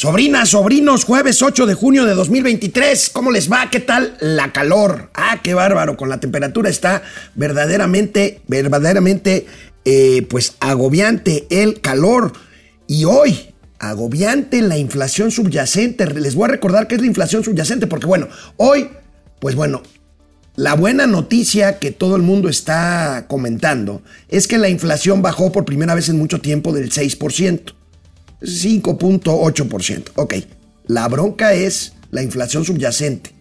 Sobrinas, sobrinos, jueves 8 de junio de 2023, ¿cómo les va? ¿Qué tal la calor? Ah, qué bárbaro, con la temperatura está verdaderamente, verdaderamente, eh, pues agobiante el calor. Y hoy, agobiante la inflación subyacente. Les voy a recordar qué es la inflación subyacente, porque bueno, hoy, pues bueno, la buena noticia que todo el mundo está comentando es que la inflación bajó por primera vez en mucho tiempo del 6%. 5.8%. Ok, la bronca es la inflación subyacente.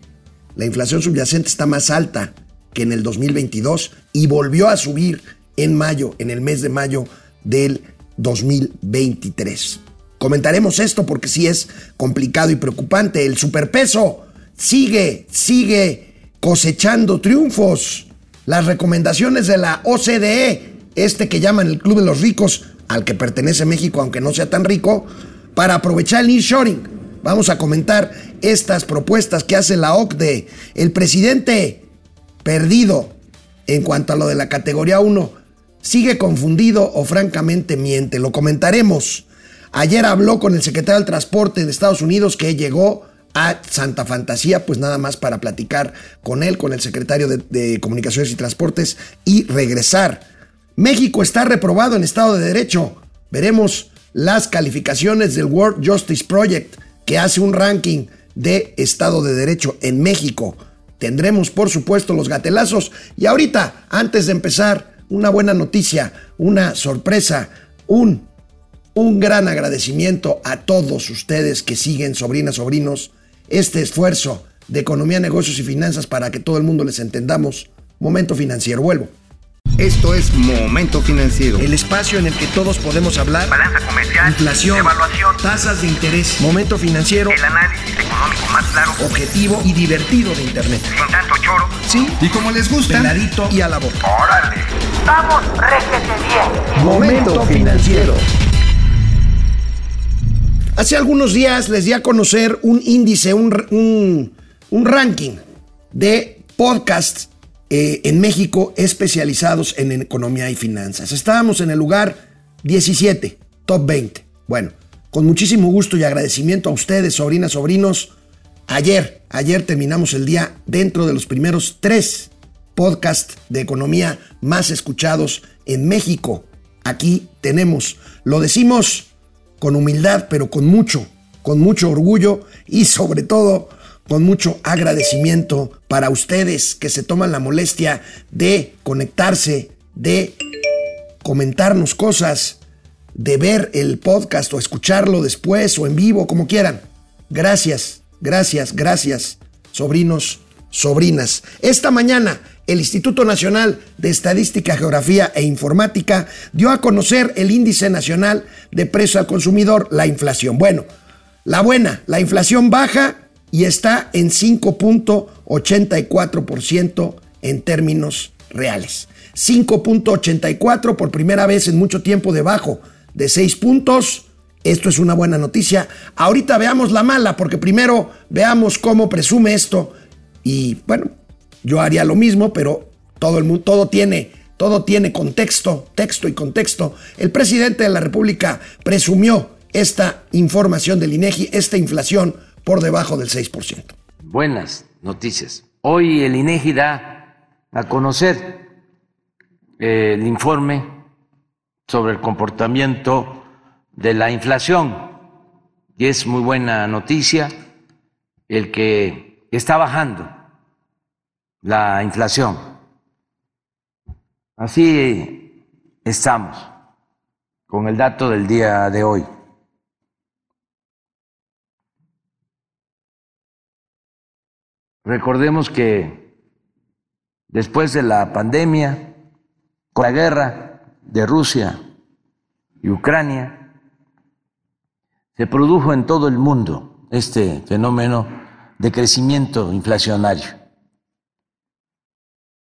La inflación subyacente está más alta que en el 2022 y volvió a subir en mayo, en el mes de mayo del 2023. Comentaremos esto porque sí es complicado y preocupante. El superpeso sigue, sigue cosechando triunfos. Las recomendaciones de la OCDE, este que llaman el Club de los Ricos, al que pertenece México, aunque no sea tan rico, para aprovechar el nearshoring. Vamos a comentar estas propuestas que hace la OCDE. El presidente perdido en cuanto a lo de la categoría 1 sigue confundido o francamente miente. Lo comentaremos. Ayer habló con el secretario del Transporte de Estados Unidos que llegó a Santa Fantasía, pues nada más para platicar con él, con el secretario de, de Comunicaciones y Transportes y regresar México está reprobado en Estado de Derecho. Veremos las calificaciones del World Justice Project, que hace un ranking de Estado de Derecho en México. Tendremos, por supuesto, los gatelazos. Y ahorita, antes de empezar, una buena noticia, una sorpresa, un, un gran agradecimiento a todos ustedes que siguen, sobrinas, sobrinos, este esfuerzo de economía, negocios y finanzas para que todo el mundo les entendamos. Momento financiero, vuelvo. Esto es Momento Financiero. El espacio en el que todos podemos hablar. Balanza comercial. Inflación. Evaluación. Tasas de interés. Momento Financiero. El análisis económico más claro. Objetivo y divertido de Internet. Sin tanto choro. Sí. Y como les gusta. Peladito y a la boca. ¡Órale! ¡Vamos, réjete bien! Momento Financiero. Hace algunos días les di a conocer un índice, un, un, un ranking de podcasts eh, en México especializados en economía y finanzas. Estábamos en el lugar 17, top 20. Bueno, con muchísimo gusto y agradecimiento a ustedes, sobrinas, sobrinos. Ayer, ayer terminamos el día dentro de los primeros tres podcasts de economía más escuchados en México. Aquí tenemos, lo decimos con humildad, pero con mucho, con mucho orgullo y sobre todo con mucho agradecimiento para ustedes que se toman la molestia de conectarse, de comentarnos cosas, de ver el podcast o escucharlo después o en vivo, como quieran. Gracias, gracias, gracias, sobrinos, sobrinas. Esta mañana el Instituto Nacional de Estadística, Geografía e Informática dio a conocer el Índice Nacional de Precio al Consumidor, la inflación. Bueno, la buena, la inflación baja y está en 5.84% en términos reales. 5.84 por primera vez en mucho tiempo debajo de 6 puntos. Esto es una buena noticia. Ahorita veamos la mala, porque primero veamos cómo presume esto. Y bueno, yo haría lo mismo, pero todo el mundo, todo tiene, todo tiene contexto, texto y contexto. El presidente de la República presumió esta información del INEGI, esta inflación por debajo del 6%. Buenas noticias. Hoy el INEGI da a conocer eh, el informe sobre el comportamiento de la inflación y es muy buena noticia el que está bajando la inflación. Así estamos con el dato del día de hoy. Recordemos que después de la pandemia, con la guerra de Rusia y Ucrania, se produjo en todo el mundo este fenómeno de crecimiento inflacionario.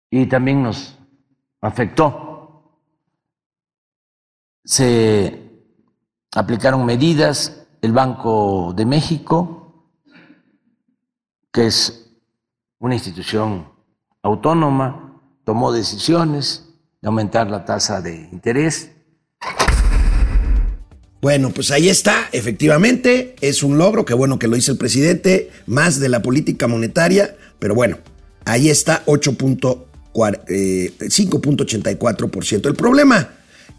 Y también nos afectó. Se aplicaron medidas, el Banco de México, que es una institución autónoma tomó decisiones de aumentar la tasa de interés Bueno, pues ahí está, efectivamente, es un logro, qué bueno que lo hizo el presidente, más de la política monetaria, pero bueno, ahí está 5.84%. El problema,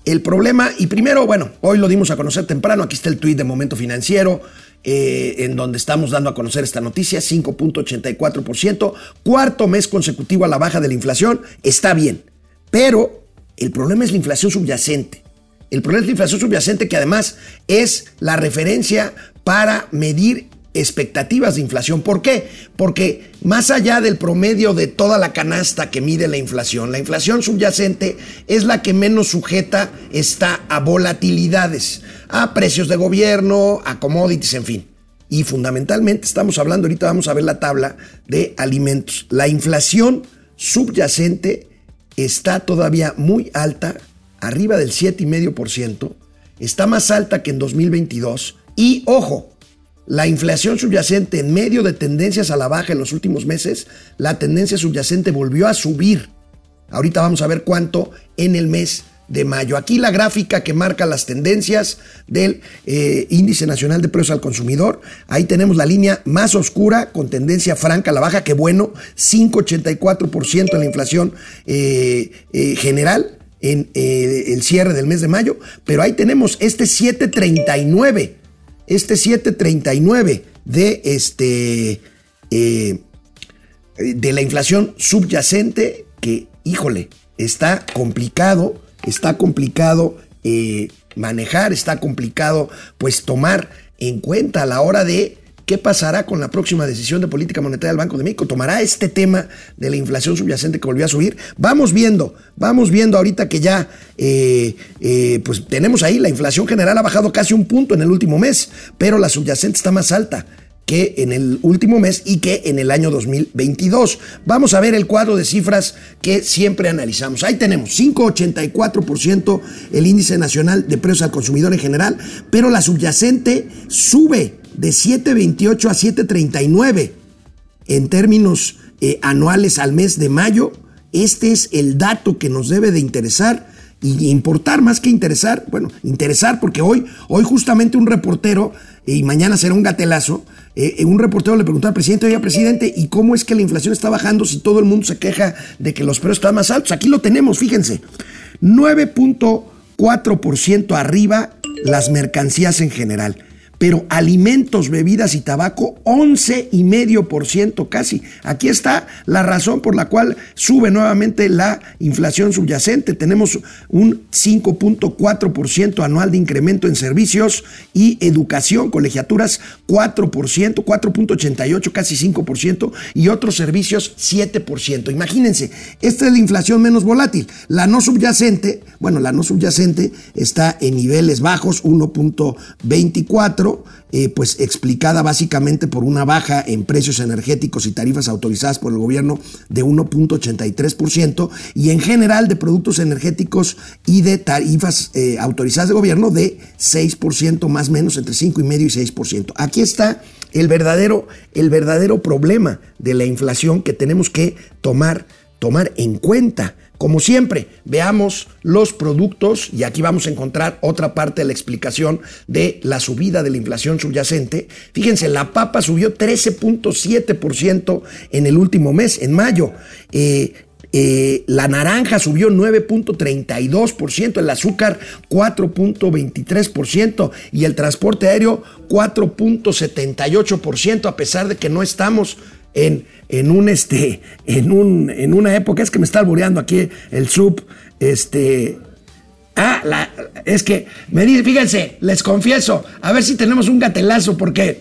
el problema, y primero, bueno, hoy lo dimos a conocer temprano, aquí está el tuit de Momento Financiero, eh, en donde estamos dando a conocer esta noticia, 5.84%, cuarto mes consecutivo a la baja de la inflación, está bien, pero el problema es la inflación subyacente. El problema es la inflación subyacente que además es la referencia para medir expectativas de inflación. ¿Por qué? Porque más allá del promedio de toda la canasta que mide la inflación, la inflación subyacente es la que menos sujeta está a volatilidades, a precios de gobierno, a commodities, en fin. Y fundamentalmente estamos hablando, ahorita vamos a ver la tabla de alimentos. La inflación subyacente está todavía muy alta arriba del 7,5%, está más alta que en 2022 y, ojo, la inflación subyacente en medio de tendencias a la baja en los últimos meses, la tendencia subyacente volvió a subir. Ahorita vamos a ver cuánto en el mes de mayo. Aquí la gráfica que marca las tendencias del eh, índice nacional de precios al consumidor. Ahí tenemos la línea más oscura con tendencia franca a la baja, que bueno, 5,84% en la inflación eh, eh, general en el cierre del mes de mayo, pero ahí tenemos este 739, este 739 de este eh, de la inflación subyacente que, híjole, está complicado, está complicado eh, manejar, está complicado pues tomar en cuenta a la hora de ¿Qué pasará con la próxima decisión de política monetaria del Banco de México? ¿Tomará este tema de la inflación subyacente que volvió a subir? Vamos viendo, vamos viendo ahorita que ya eh, eh, pues tenemos ahí, la inflación general ha bajado casi un punto en el último mes, pero la subyacente está más alta que en el último mes y que en el año 2022. Vamos a ver el cuadro de cifras que siempre analizamos. Ahí tenemos 5,84% el índice nacional de precios al consumidor en general, pero la subyacente sube de 7.28 a 7.39 en términos eh, anuales al mes de mayo. Este es el dato que nos debe de interesar y importar más que interesar. Bueno, interesar porque hoy, hoy justamente un reportero, y mañana será un gatelazo, eh, un reportero le preguntó al presidente, oye, presidente, ¿y cómo es que la inflación está bajando si todo el mundo se queja de que los precios están más altos? Aquí lo tenemos, fíjense. 9.4% arriba las mercancías en general pero alimentos, bebidas y tabaco 11,5% casi. Aquí está la razón por la cual sube nuevamente la inflación subyacente. Tenemos un 5.4% anual de incremento en servicios y educación, colegiaturas 4%, 4.88, casi 5% y otros servicios 7%. Imagínense, esta es la inflación menos volátil. La no subyacente, bueno, la no subyacente está en niveles bajos, 1.24 eh, pues explicada básicamente por una baja en precios energéticos y tarifas autorizadas por el gobierno de 1.83% y en general de productos energéticos y de tarifas eh, autorizadas de gobierno de 6% más o menos, entre 5,5 y 6%. Aquí está el verdadero, el verdadero problema de la inflación que tenemos que tomar, tomar en cuenta. Como siempre, veamos los productos y aquí vamos a encontrar otra parte de la explicación de la subida de la inflación subyacente. Fíjense, la papa subió 13.7% en el último mes, en mayo. Eh, eh, la naranja subió 9.32%, el azúcar 4.23% y el transporte aéreo 4.78%, a pesar de que no estamos en, en, un este, en, un, en una época, es que me está albureando aquí el sub, este, ah, es que me dice, fíjense, les confieso, a ver si tenemos un gatelazo, porque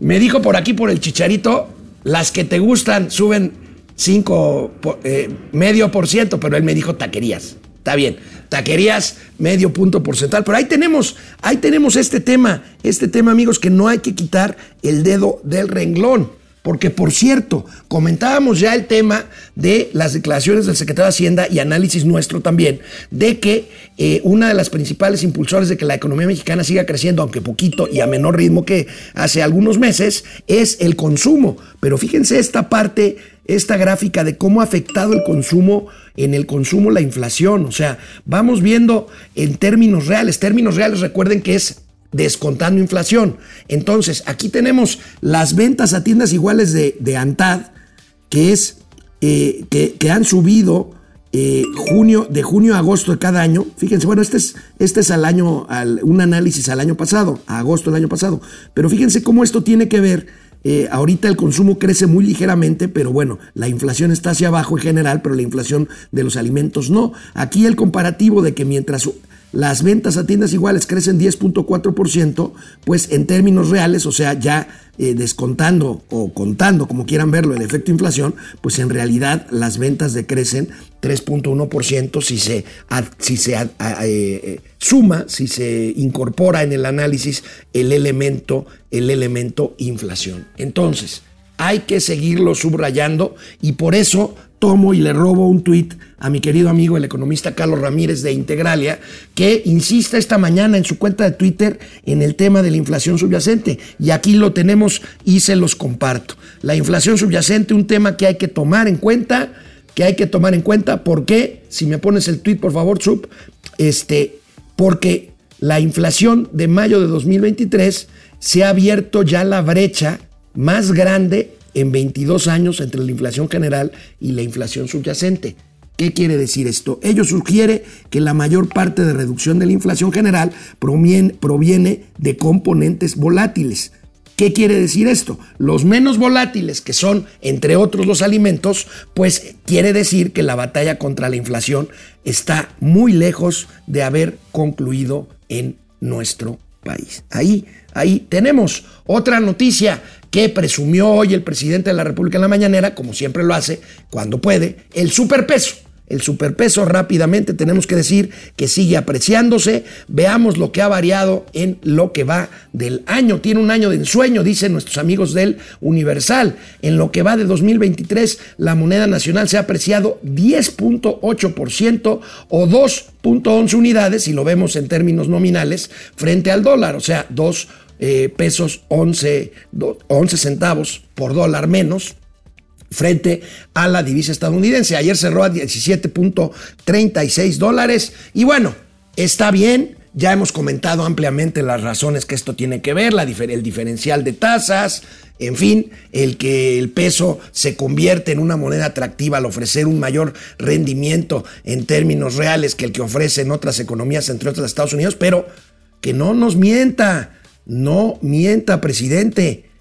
me dijo por aquí por el chicharito, las que te gustan suben 5, eh, medio por ciento, pero él me dijo taquerías. Está bien, taquerías medio punto porcentual, pero ahí tenemos, ahí tenemos este tema, este tema amigos que no hay que quitar el dedo del renglón. Porque, por cierto, comentábamos ya el tema de las declaraciones del secretario de Hacienda y análisis nuestro también, de que eh, una de las principales impulsores de que la economía mexicana siga creciendo, aunque poquito y a menor ritmo que hace algunos meses, es el consumo. Pero fíjense esta parte, esta gráfica de cómo ha afectado el consumo, en el consumo la inflación. O sea, vamos viendo en términos reales. Términos reales, recuerden que es descontando inflación. Entonces, aquí tenemos las ventas a tiendas iguales de, de ANTAD, que, es, eh, que, que han subido eh, junio, de junio a agosto de cada año. Fíjense, bueno, este es, este es al año, al, un análisis al año pasado, a agosto del año pasado. Pero fíjense cómo esto tiene que ver. eh, ahorita el consumo crece muy ligeramente, pero bueno, la inflación está hacia abajo en general, pero la inflación de los alimentos no. Aquí el comparativo de que mientras las ventas a tiendas iguales crecen 10.4%, pues en términos reales, o sea, ya eh, descontando o contando, como quieran verlo, el efecto inflación, pues en realidad las ventas decrecen 3.1% si se, si se eh, suma, si se incorpora en el análisis el elemento, el elemento inflación. Entonces, hay que seguirlo subrayando y por eso tomo y le robo un tuit a mi querido amigo el economista Carlos Ramírez de Integralia, que insiste esta mañana en su cuenta de Twitter en el tema de la inflación subyacente. Y aquí lo tenemos y se los comparto. La inflación subyacente, un tema que hay que tomar en cuenta, que hay que tomar en cuenta, ¿por qué? Si me pones el tuit, por favor, Chup, este, porque la inflación de mayo de 2023 se ha abierto ya la brecha más grande en 22 años entre la inflación general y la inflación subyacente. ¿Qué quiere decir esto? Ello sugiere que la mayor parte de reducción de la inflación general proviene, de componentes volátiles. ¿Qué quiere decir esto? Los menos volátiles, que son entre otros los alimentos, pues quiere decir que la batalla contra la inflación está muy lejos de haber concluido en nuestro país. Ahí, ahí tenemos otra noticia que presumió hoy el presidente de la República en la mañanera, como siempre lo hace cuando puede, el superpeso. El superpeso rápidamente tenemos que decir que sigue apreciándose. Veamos lo que ha variado en lo que va del año. Tiene un año de ensueño, dicen nuestros amigos del Universal. En lo que va de 2023, la moneda nacional se ha apreciado 10.8% o 2.11 unidades, si lo vemos en términos nominales, frente al dólar. O sea, 2 pesos 11, 11 centavos por dólar menos frente a la divisa estadounidense. Ayer cerró a 17.36 dólares y bueno, está bien. Ya hemos comentado ampliamente las razones que esto tiene que ver, la el diferencial de tasas, en fin, el que el peso se convierte en una moneda atractiva al ofrecer un mayor rendimiento en términos reales que el que ofrecen otras economías, entre otras Estados Unidos, pero que no nos mienta, no mienta, presidente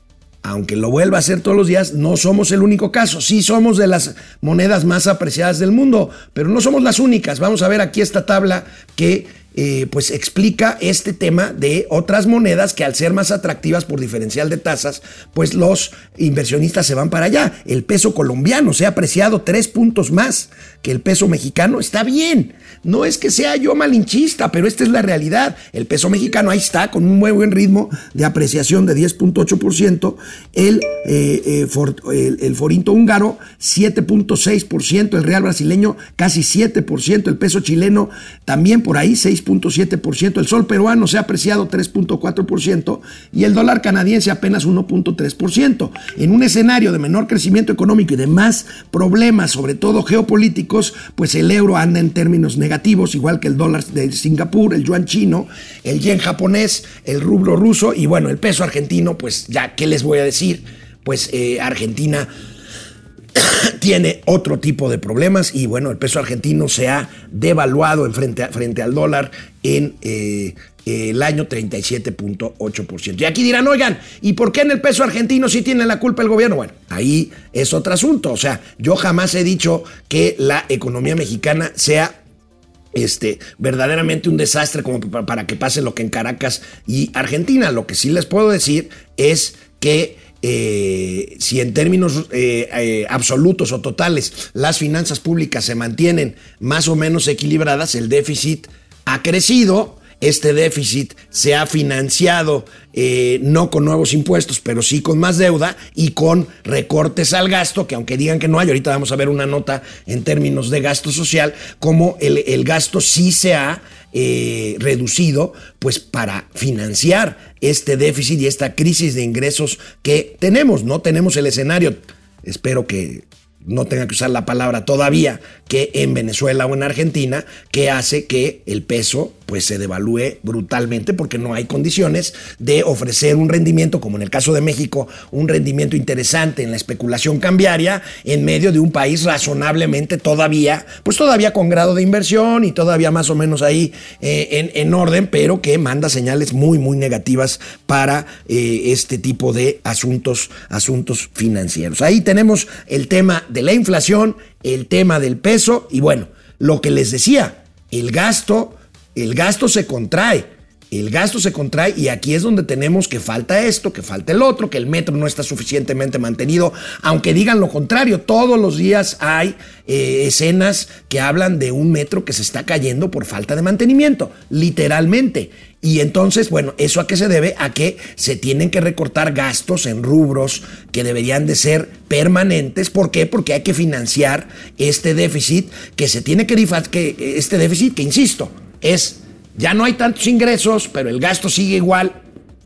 aunque lo vuelva a hacer todos los días, no somos el único caso. Sí somos de las monedas más apreciadas del mundo, pero no somos las únicas. Vamos a ver aquí esta tabla que eh, pues explica este tema de otras monedas que al ser más atractivas por diferencial de tasas, pues los inversionistas se van para allá. El peso colombiano se ha apreciado tres puntos más que el peso mexicano. Está bien. No es que sea yo malinchista, pero esta es la realidad. El peso mexicano ahí está con un muy buen ritmo de apreciación de 10.8%. El, eh, eh, el, el, forinto húngaro 7.6%. El real brasileño casi 7%. El peso chileno también por ahí 6.7%. El sol peruano se ha apreciado 3.4%. Y el dólar canadiense apenas 1.3%. En un escenario de menor crecimiento económico y de más problemas, sobre todo geopolíticos, pues el euro anda en términos negativos, igual que el dólar de Singapur, el yuan chino, el yen japonés, el rublo ruso y bueno, el peso argentino, pues ya, ¿qué les voy a decir? Pues eh, Argentina tiene otro tipo de problemas y bueno, el peso argentino se ha devaluado en frente, a, frente al dólar en eh, el año 37.8%. Y aquí dirán, oigan, ¿y por qué en el peso argentino sí tiene la culpa el gobierno? Bueno, ahí es otro asunto. O sea, yo jamás he dicho que la economía mexicana sea este, verdaderamente un desastre como para que pase lo que en Caracas y Argentina. Lo que sí les puedo decir es que si en términos eh, eh, absolutos o totales las finanzas públicas se mantienen más o menos equilibradas, el déficit ha crecido. Este déficit se ha financiado eh, no con nuevos impuestos, pero sí con más deuda y con recortes al gasto, que aunque digan que no hay, ahorita vamos a ver una nota en términos de gasto social, como el, el gasto sí se ha eh, reducido, pues para financiar este déficit y esta crisis de ingresos que tenemos. No tenemos el escenario, espero que no tenga que usar la palabra todavía, que en Venezuela o en Argentina, que hace que el peso pues se devalúe brutalmente porque no hay condiciones de ofrecer un rendimiento, como en el caso de México, un rendimiento interesante en la especulación cambiaria en medio de un país razonablemente todavía, pues todavía con grado de inversión y todavía más o menos ahí eh, en, en, orden, pero que manda señales muy, muy negativas para eh, este tipo de asuntos, asuntos financieros. Ahí tenemos el tema de la inflación, el tema del peso y bueno, lo que les decía, el gasto, el gasto se contrae. El gasto se contrae y aquí es donde tenemos que falta esto, que falta el otro, que el metro no está suficientemente mantenido, aunque digan lo contrario, todos los días hay eh, escenas que hablan de un metro que se está cayendo por falta de mantenimiento, literalmente. Y entonces, bueno, ¿eso a qué se debe? A que se tienen que recortar gastos en rubros que deberían de ser permanentes. ¿Por qué? Porque hay que financiar este déficit que se tiene que, que este déficit que, insisto, es ya no hay tantos ingresos, pero el gasto sigue igual,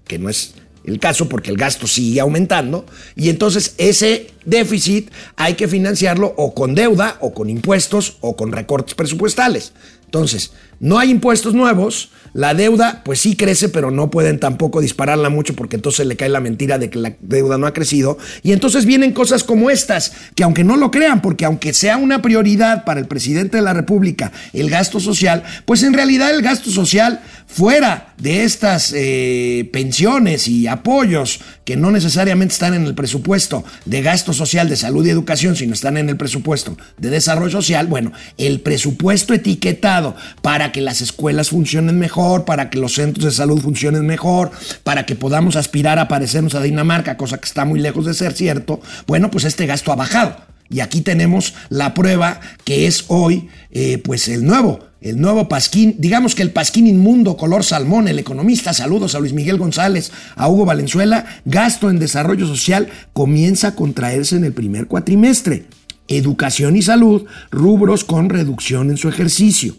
que no es el caso porque el gasto sigue aumentando, y entonces ese déficit hay que financiarlo o con deuda, o con impuestos, o con recortes presupuestales. Entonces, no hay impuestos nuevos, la deuda pues sí crece, pero no pueden tampoco dispararla mucho porque entonces le cae la mentira de que la deuda no ha crecido. Y entonces vienen cosas como estas, que aunque no lo crean, porque aunque sea una prioridad para el presidente de la República el gasto social, pues en realidad el gasto social fuera de estas eh, pensiones y apoyos que no necesariamente están en el presupuesto de gasto social de salud y educación, sino están en el presupuesto de desarrollo social, bueno, el presupuesto etiquetado para que las escuelas funcionen mejor, para que los centros de salud funcionen mejor, para que podamos aspirar a parecernos a Dinamarca, cosa que está muy lejos de ser cierto, bueno, pues este gasto ha bajado. Y aquí tenemos la prueba que es hoy, eh, pues el nuevo, el nuevo Pasquín, digamos que el Pasquín inmundo color salmón, el economista, saludos a Luis Miguel González, a Hugo Valenzuela, gasto en desarrollo social comienza a contraerse en el primer cuatrimestre. Educación y salud, rubros con reducción en su ejercicio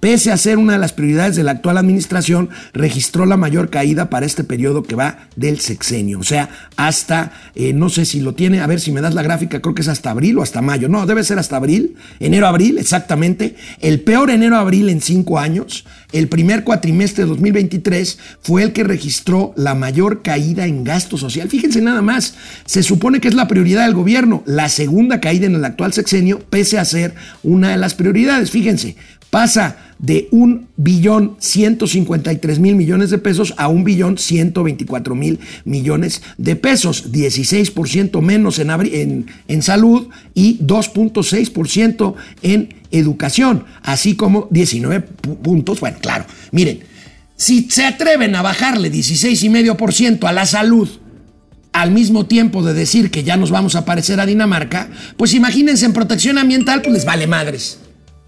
pese a ser una de las prioridades de la actual administración, registró la mayor caída para este periodo que va del sexenio. O sea, hasta, eh, no sé si lo tiene, a ver si me das la gráfica, creo que es hasta abril o hasta mayo. No, debe ser hasta abril, enero-abril, exactamente. El peor enero-abril en cinco años. El primer cuatrimestre de 2023 fue el que registró la mayor caída en gasto social. Fíjense nada más, se supone que es la prioridad del gobierno, la segunda caída en el actual sexenio, pese a ser una de las prioridades. Fíjense, pasa de un billón 153 mil millones de pesos a un billón 124 mil millones de pesos, 16% menos en, en, en salud y 2.6% en educación, así como 19 puntos, bueno, claro, miren, si se atreven a bajarle 16,5% a la salud, al mismo tiempo de decir que ya nos vamos a parecer a Dinamarca, pues imagínense en protección ambiental, pues les vale madres.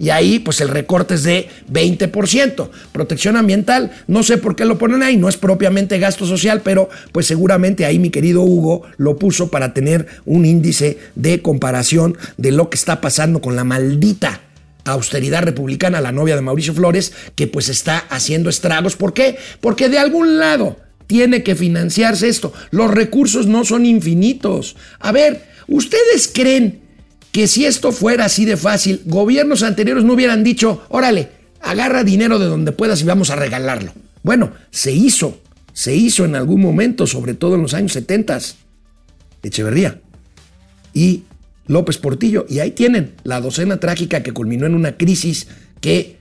Y ahí, pues el recorte es de 20%. Protección ambiental, no sé por qué lo ponen ahí, no es propiamente gasto social, pero pues seguramente ahí mi querido Hugo lo puso para tener un índice de comparación de lo que está pasando con la maldita austeridad republicana, la novia de Mauricio Flores, que pues está haciendo estragos. ¿Por qué? Porque de algún lado tiene que financiarse esto. Los recursos no son infinitos. A ver, ¿ustedes creen que si esto fuera así de fácil, gobiernos anteriores no hubieran dicho, órale, agarra dinero de donde puedas y vamos a regalarlo. Bueno, se hizo, se hizo en algún momento, sobre todo en los años 70. Echeverría y López Portillo. Y ahí tienen la docena trágica que culminó en una crisis que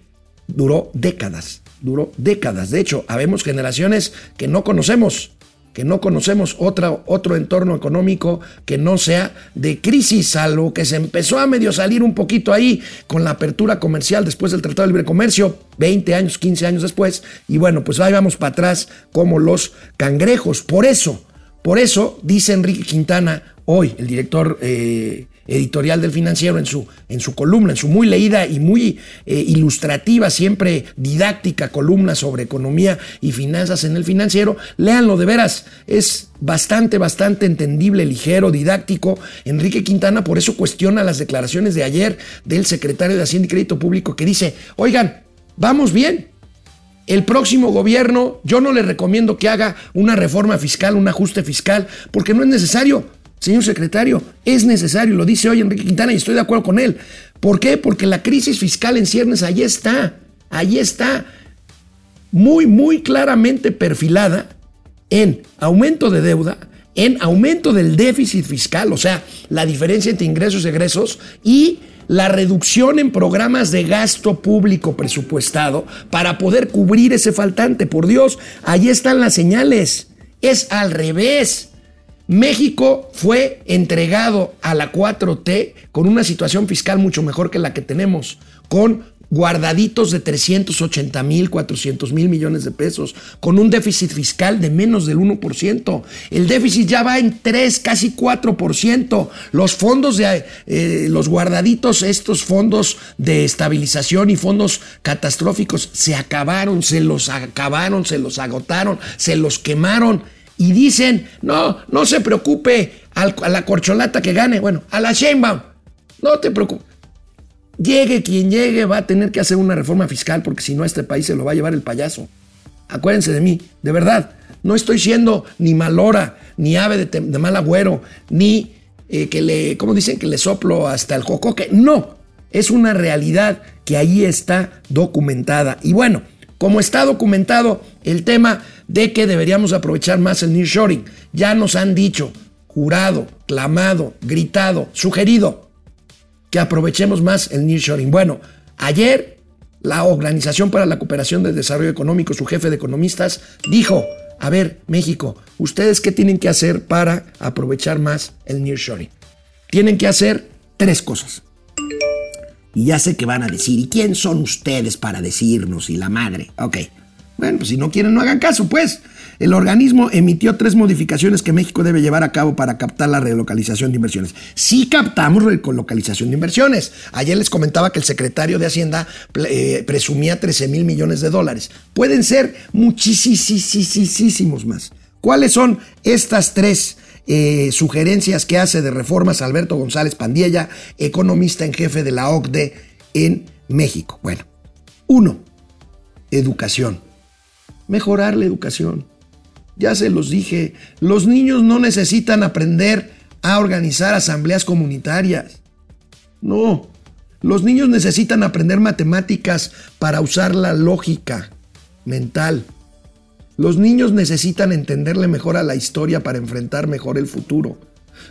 duró décadas, duró décadas. De hecho, habemos generaciones que no conocemos que no conocemos otro entorno económico que no sea de crisis, salvo que se empezó a medio salir un poquito ahí con la apertura comercial después del Tratado de Libre Comercio, 20 años, 15 años después, y bueno, pues ahí vamos para atrás como los cangrejos. Por eso, por eso, dice Enrique Quintana, hoy, el director eh, editorial del financiero en su, en su columna, en su muy leída y muy eh, ilustrativa, siempre didáctica columna sobre economía y finanzas en el financiero. Léanlo de veras, es bastante, bastante entendible, ligero, didáctico. Enrique Quintana por eso cuestiona las declaraciones de ayer del secretario de Hacienda y Crédito Público que dice, oigan, vamos bien, el próximo gobierno, yo no le recomiendo que haga una reforma fiscal, un ajuste fiscal, porque no es necesario. Señor secretario, es necesario, lo dice hoy Enrique Quintana y estoy de acuerdo con él. ¿Por qué? Porque la crisis fiscal en ciernes ahí está, ahí está. muy, muy claramente perfilada en aumento de deuda, en aumento del déficit fiscal, o sea, la diferencia entre ingresos y egresos, y la reducción en programas de gasto público presupuestado para poder cubrir ese faltante. Por Dios, ahí están las señales. Es al revés. México fue entregado a la 4T con una situación fiscal mucho mejor que la que tenemos, con guardaditos de 380 mil, 400 mil millones de pesos, con un déficit fiscal de menos del 1%. El déficit ya va en 3, casi 4%. Los fondos de eh, los guardaditos, estos fondos de estabilización y fondos catastróficos, se acabaron, se los acabaron, se los agotaron, se los quemaron. Y dicen, no, no se preocupe a la corcholata que gane, bueno, a la Sheinbaum, no te preocupes Llegue quien llegue, va a tener que hacer una reforma fiscal porque si no, este país se lo va a llevar el payaso. Acuérdense de mí, de verdad. No estoy siendo ni malora, ni ave de, mal agüero, ni eh, que le, ¿cómo dicen? Que le soplo hasta el jocoque. No, es una realidad que ahí está documentada. Y bueno, como está documentado el tema de que deberíamos aprovechar más el nearshoring, ya nos han dicho, jurado, clamado, gritado, sugerido que aprovechemos más el nearshoring. Bueno, ayer la Organización para la Cooperación del Desarrollo Económico, su jefe de economistas, dijo, a ver, México, ¿ustedes qué tienen que hacer para aprovechar más el nearshoring? Tienen que hacer tres cosas. Y ya sé que van a decir, ¿y quién son ustedes para decirnos? Y la madre. Ok. Bueno, pues si no quieren, no hagan caso, pues. El organismo emitió tres modificaciones que México debe llevar a cabo para captar la relocalización de inversiones. Sí captamos relocalización de inversiones. Ayer les comentaba que el secretario de Hacienda eh, presumía 13 mil millones de dólares. Pueden ser muchísimos más. ¿Cuáles son estas tres eh, sugerencias que hace de reformas Alberto González Pandiella, economista en jefe de la OCDE en México? Bueno, uno, educación. Mejorar la educación. Ya se los dije, los niños no necesitan aprender a organizar asambleas comunitarias. No, los niños necesitan aprender matemáticas para usar la lógica mental. Los niños necesitan entenderle mejor a la historia para enfrentar mejor el futuro.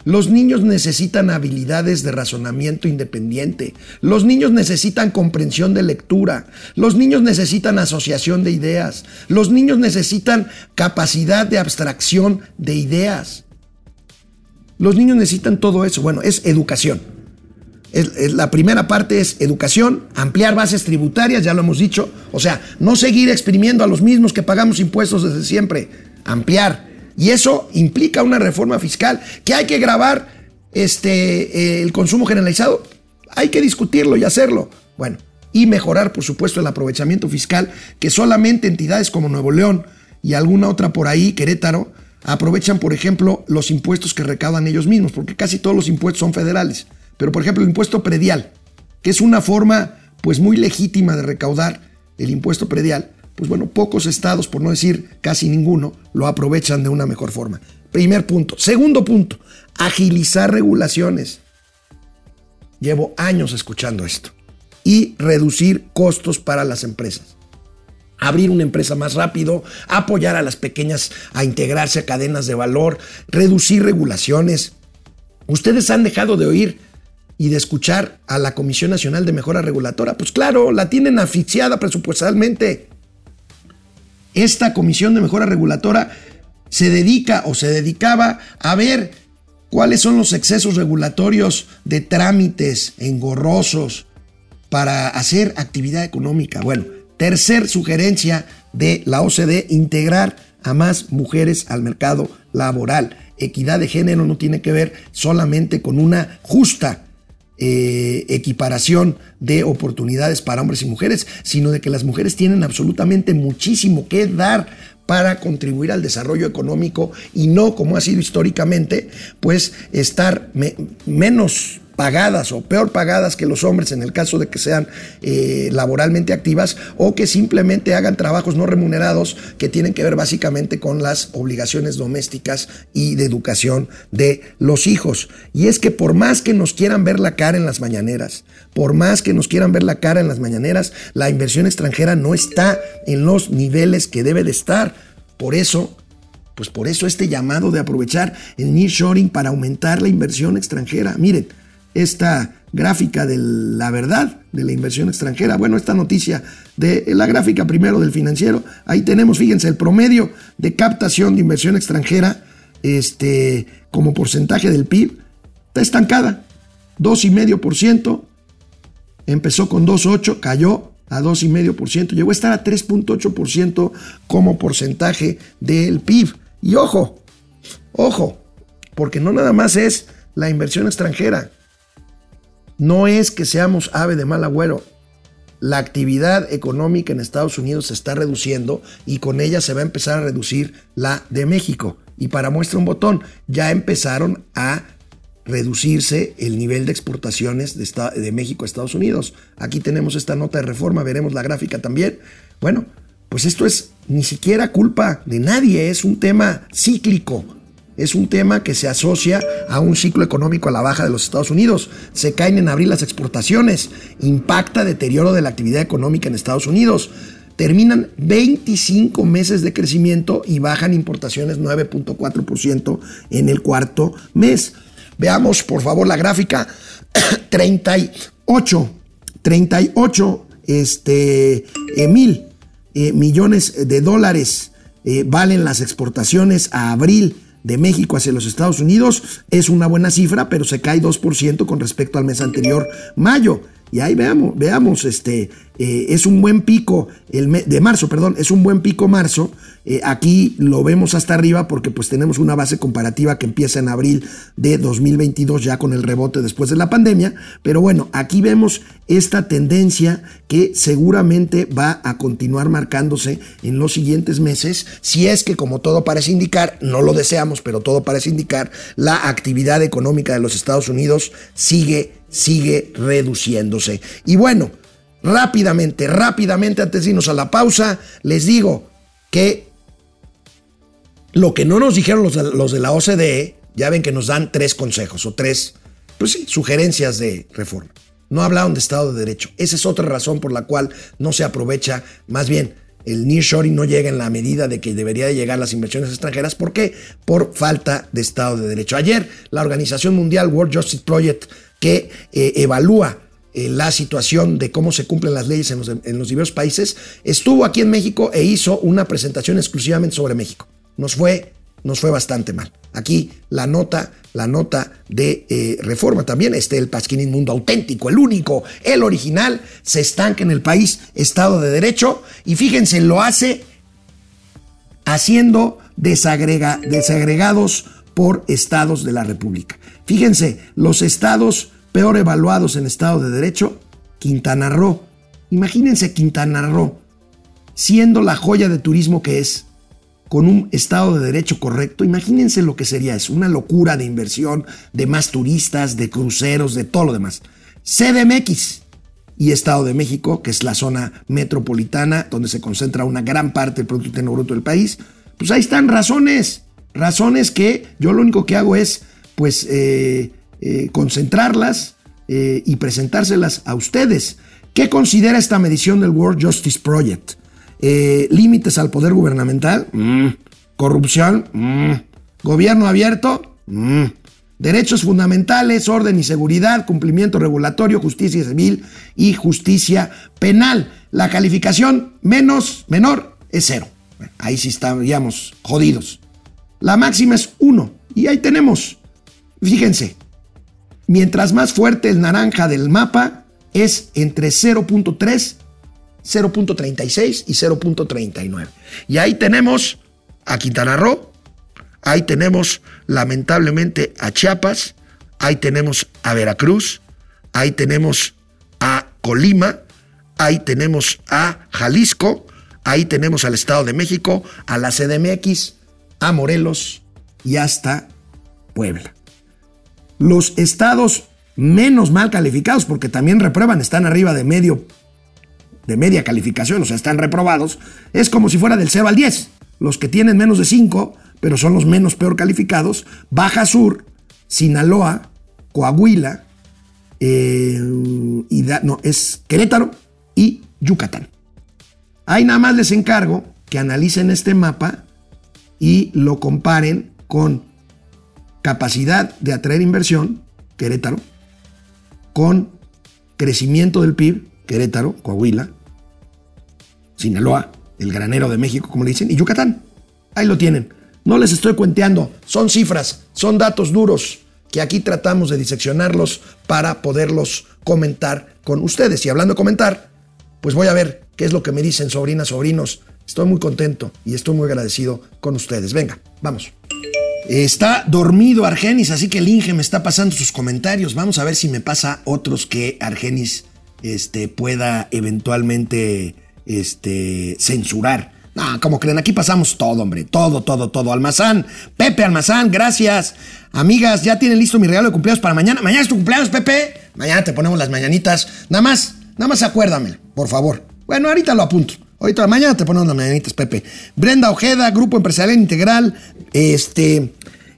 Los niños necesitan habilidades de razonamiento independiente. Los niños necesitan comprensión de lectura. Los niños necesitan asociación de ideas. Los niños necesitan capacidad de abstracción de ideas. Los niños necesitan todo eso. Bueno, es educación. la primera parte es educación, ampliar bases tributarias, ya lo hemos dicho. O sea, no seguir exprimiendo a los mismos que pagamos impuestos desde siempre. Ampliar y eso implica una reforma fiscal que hay que grabar este, eh, el consumo generalizado. Hay que discutirlo y hacerlo. Bueno, y mejorar, por supuesto, el aprovechamiento fiscal que solamente entidades como Nuevo León y alguna otra por ahí, Querétaro, aprovechan, por ejemplo, los impuestos que recaudan ellos mismos, porque casi todos los impuestos son federales. Pero, por ejemplo, el impuesto predial, que es una forma pues muy legítima de recaudar el impuesto predial, pues bueno, pocos estados, por no decir casi ninguno, lo aprovechan de una mejor forma. Primer punto. Segundo punto, agilizar regulaciones. Llevo años escuchando esto. Y reducir costos para las empresas. Abrir una empresa más rápido, apoyar a las pequeñas a integrarse a cadenas de valor, reducir regulaciones. Ustedes han dejado de oír y de escuchar a la Comisión Nacional de Mejora Regulatoria. Pues claro, la tienen asfixiada presupuestalmente esta Comisión de Mejora Regulatoria se dedica o se dedicaba a ver cuáles son los excesos regulatorios de trámites engorrosos para hacer actividad económica. Bueno, tercer sugerencia de la OCDE, integrar a más mujeres al mercado laboral. Equidad de género no tiene que ver solamente con una justa eh, equiparación de oportunidades para hombres y mujeres, sino de que las mujeres tienen absolutamente muchísimo que dar para contribuir al desarrollo económico y no, como ha sido históricamente, pues estar menos pagadas o peor pagadas que los hombres en el caso de que sean eh, laboralmente activas o que simplemente hagan trabajos no remunerados que tienen que ver básicamente con las obligaciones domésticas y de educación de los hijos. Y es que por más que nos quieran ver la cara en las mañaneras, por más que nos quieran ver la cara en las mañaneras, la inversión extranjera no está en los niveles que debe de estar. Por eso pues por eso este llamado de aprovechar el nearshoring para aumentar la inversión extranjera. Miren, esta gráfica de la verdad de la inversión extranjera. Bueno, esta noticia de la gráfica primero del financiero, ahí tenemos, fíjense, el promedio de captación de inversión extranjera este, como porcentaje del PIB está estancada, 2,5%, empezó con 2,8%, cayó a 2,5%, llegó a estar a 3,8% como porcentaje del PIB. Y ojo, ojo, porque no nada más es la inversión extranjera, no es que seamos ave de mal agüero. La actividad económica en Estados Unidos se está reduciendo y con ella se va a empezar a reducir la de México. Y para muestra un botón, ya empezaron a reducirse el nivel de exportaciones de, de, México a Estados Unidos. Aquí tenemos esta nota de reforma, veremos la gráfica también. Bueno, pues esto es ni siquiera culpa de nadie, es un tema cíclico es un tema que se asocia a un ciclo económico a la baja de los Estados Unidos. Se caen en abril las exportaciones, impacta deterioro de la actividad económica en Estados Unidos. Terminan 25 meses de crecimiento y bajan importaciones 9.4% en el cuarto mes. Veamos por favor la gráfica. 38, 38 este, eh, mil eh, millones de dólares eh, valen las exportaciones a abril de México hacia los Estados Unidos es una buena cifra, pero se cae 2% con respecto al mes anterior, mayo. Y ahí veamos, veamos, este, eh, es un buen pico, el de marzo, perdón, es un buen pico marzo. Eh, aquí lo vemos hasta arriba porque pues tenemos una base comparativa que empieza en abril de 2022 ya con el rebote después de la pandemia. Pero bueno, aquí vemos esta tendencia que seguramente va a continuar marcándose en los siguientes meses, si es que como todo parece indicar, no lo deseamos, pero todo parece indicar, la actividad económica de los Estados Unidos sigue sigue reduciéndose. Y bueno, rápidamente, rápidamente, antes de irnos a la pausa, les digo que lo que no nos dijeron los de, los de la OCDE, ya ven que nos dan tres consejos o tres, pues sugerencias de reforma. No hablaron de Estado de Derecho. Esa es otra razón por la cual no se aprovecha, más bien, el nearshoring no llega en la medida de que debería de llegar las inversiones extranjeras. ¿Por qué? Por falta de Estado de Derecho. Ayer, la Organización Mundial World Justice Project que eh, evalúa eh, la situación de cómo se cumplen las leyes en los, en los, diversos países, estuvo aquí en México e hizo una presentación exclusivamente sobre México. Nos fue, nos fue bastante mal. Aquí la nota, la nota de eh, reforma también, este el Pasquín Mundo auténtico, el único, el original, se estanca en el país, Estado de Derecho, y fíjense, lo hace haciendo desagrega, desagregados por estados de la República. Fíjense, los estados peor evaluados en Estado de Derecho, Quintana Roo. Imagínense Quintana Roo, siendo la joya de turismo que es, con un Estado de Derecho correcto, imagínense lo que sería eso, una locura de inversión, de más turistas, de cruceros, de todo lo demás. CDMX y Estado de México, que es la zona metropolitana donde se concentra una gran parte del Producto Interno Bruto del país, pues ahí están razones, razones que yo lo único que hago es pues eh, eh, concentrarlas eh, y presentárselas a ustedes. ¿Qué considera esta medición del World Justice Project? límites al poder gubernamental, mm. corrupción, mm. gobierno abierto, mm. derechos fundamentales, orden y seguridad, cumplimiento regulatorio, justicia civil y justicia penal. La calificación menos, menor es cero. ahí sí estaríamos jodidos. La máxima es uno. Y ahí tenemos Fíjense, mientras más fuerte el naranja del mapa es entre 0.3, 0.36 y 0.39. Y ahí tenemos a Quintana Roo, ahí tenemos lamentablemente a Chiapas, ahí tenemos a Veracruz, ahí tenemos a Colima, ahí tenemos a Jalisco, ahí tenemos al Estado de México, a la CDMX, a Morelos y hasta Puebla. Los estados menos mal calificados, porque también reprueban, están arriba de medio, de media calificación, o sea, están reprobados, es como si fuera del 0 al 10. Los que tienen menos de 5, pero son los menos peor calificados, Baja Sur, Sinaloa, Coahuila, eh, y no, es Querétaro y Yucatán. Ahí nada más les encargo que analicen este mapa y lo comparen con capacidad de atraer inversión, Querétaro, con crecimiento del PIB, Querétaro, Coahuila, Sinaloa, el granero de México, como le dicen, y Yucatán. Ahí lo tienen. No les estoy cuenteando, son cifras, son datos duros que aquí tratamos de diseccionarlos para poderlos comentar con ustedes. Y hablando de comentar, pues voy a ver qué es lo que me dicen sobrinas, sobrinos. Estoy muy contento y estoy muy agradecido con ustedes. Venga, vamos. Está dormido Argenis, así que el Inge me está pasando sus comentarios. Vamos a ver si me pasa otros que Argenis este, pueda eventualmente este, censurar. No, como creen, aquí pasamos todo, hombre. Todo, todo, todo. Almazán, Pepe Almazán, gracias. Amigas, ya tienen listo mi regalo de cumpleaños para mañana. Mañana es tu cumpleaños, Pepe. Mañana te ponemos las mañanitas. Nada más, nada más acuérdame, por favor. Bueno, ahorita lo apunto. Ahorita, mañana te ponemos las mañanitas, Pepe. Brenda Ojeda, Grupo Empresarial Integral. Este.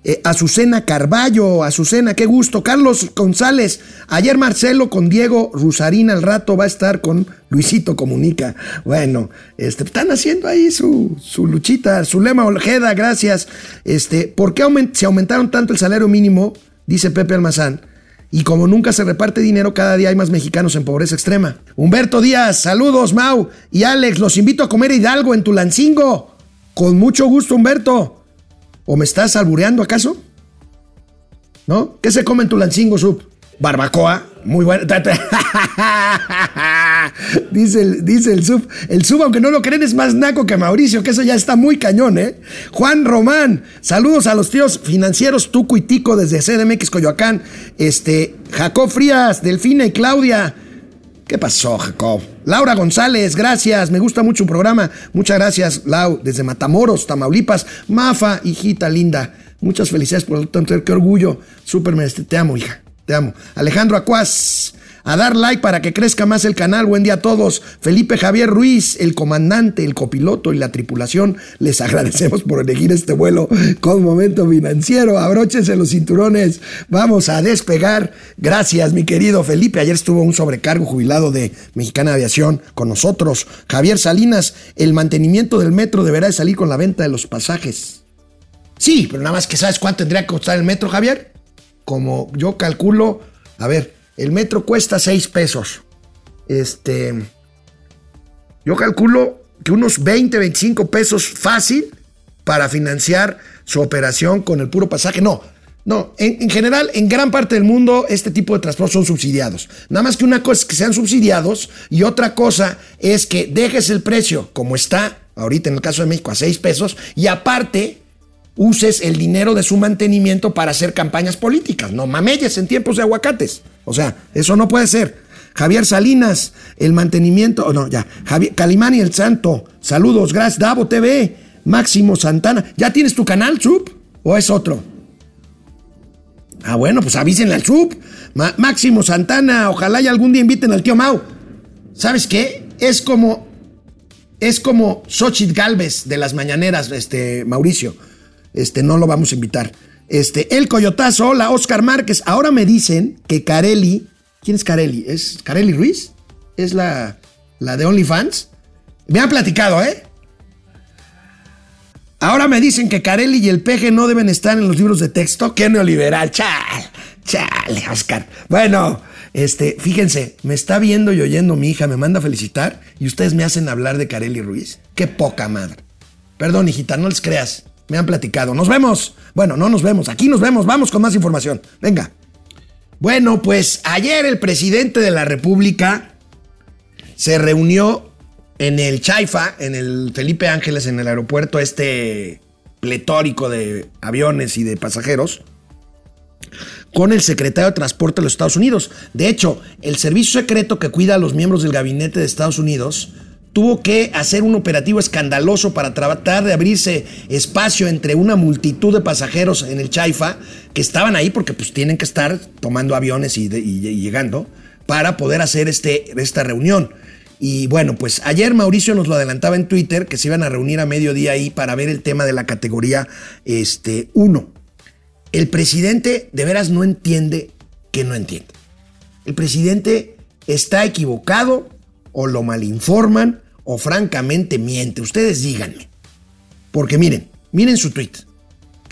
Eh, Azucena Carballo, Azucena, qué gusto. Carlos González, ayer Marcelo con Diego Rusarina al rato va a estar con Luisito Comunica. Bueno, este, están haciendo ahí su, su luchita, su lema Ojeda, gracias. Este, ¿Por qué se aumentaron tanto el salario mínimo? Dice Pepe Almazán. Y como nunca se reparte dinero, cada día hay más mexicanos en pobreza extrema. Humberto Díaz, saludos, Mau y Alex, los invito a comer Hidalgo en Tulancingo. Con mucho gusto, Humberto. ¿O me estás albureando acaso? ¿No? ¿Qué se come en Tulancingo, Sub? Barbacoa, muy buena. dice, el, dice el sub. El sub, aunque no lo creen, es más naco que Mauricio, que eso ya está muy cañón, ¿eh? Juan Román, saludos a los tíos financieros Tuco y Tico desde CDMX Coyoacán. Este, Jacob Frías, Delfina y Claudia. ¿Qué pasó, Jacob? Laura González, gracias. Me gusta mucho un programa. Muchas gracias, Lau, desde Matamoros, Tamaulipas. Mafa, hijita linda. Muchas felicidades por tanto. Qué orgullo. Súper Te amo, hija. Te amo. Alejandro Acuaz. A dar like para que crezca más el canal. Buen día a todos. Felipe Javier Ruiz, el comandante, el copiloto y la tripulación. Les agradecemos por elegir este vuelo con momento financiero. Abróchense los cinturones. Vamos a despegar. Gracias, mi querido Felipe. Ayer estuvo un sobrecargo jubilado de Mexicana Aviación con nosotros. Javier Salinas, el mantenimiento del metro deberá de salir con la venta de los pasajes. Sí, pero nada más que sabes cuánto tendría que costar el metro, Javier. Como yo calculo, a ver, el metro cuesta 6 pesos. Este. Yo calculo que unos 20, 25 pesos fácil para financiar su operación con el puro pasaje. No, no, en, general, en gran parte del mundo, este tipo de transportes son subsidiados. Nada más que una cosa es que sean subsidiados y otra cosa es que dejes el precio como está ahorita en el caso de México a 6 pesos y aparte uses el dinero de su mantenimiento para hacer campañas políticas. No mameyes en tiempos de aguacates. O sea, eso no puede ser. Javier Salinas, el mantenimiento. Oh, no, ya. Javier, Calimán y el Santo. Saludos, gracias. Davo TV. Máximo Santana. ¿Ya tienes tu canal, Sub? ¿O es otro? Ah, bueno, pues avísenle al Sub. Máximo Santana, ojalá y algún día inviten al tío Mau. ¿Sabes qué? Es como. Es como Xochitl Galvez de las mañaneras, este, Mauricio este, no lo vamos a invitar. Este, el Coyotazo, hola, Oscar Márquez. Ahora me dicen que Carelli, ¿quién es Carelli? ¿Es Carelli Ruiz? ¿Es la, la de OnlyFans? Me han platicado, ¿eh? Ahora me dicen que Carelli y el peje no deben estar en los libros de texto. ¡Qué neoliberal! ¡Chal! ¡Chale, Oscar! Bueno, este, fíjense, me está viendo y oyendo mi hija, me manda a felicitar y ustedes me hacen hablar de Carelli Ruiz. ¡Qué poca madre! Perdón, hijita, no les creas. Me han platicado. Nos vemos. Bueno, no nos vemos. Aquí nos vemos. Vamos con más información. Venga. Bueno, pues ayer el presidente de la República se reunió en el Chaifa, en el Felipe Ángeles, en el aeropuerto este pletórico de aviones y de pasajeros, con el secretario de Transporte de los Estados Unidos. De hecho, el servicio secreto que cuida a los miembros del gabinete de Estados Unidos tuvo que hacer un operativo escandaloso para tratar de abrirse espacio entre una multitud de pasajeros en el Chaifa que estaban ahí porque pues tienen que estar tomando aviones y, llegando para poder hacer este, esta reunión. Y bueno, pues ayer Mauricio nos lo adelantaba en Twitter que se iban a reunir a mediodía ahí para ver el tema de la categoría este, 1. El presidente de veras no entiende que no entiende. El presidente está equivocado o lo malinforman o francamente miente. Ustedes díganme. Porque miren, miren su tweet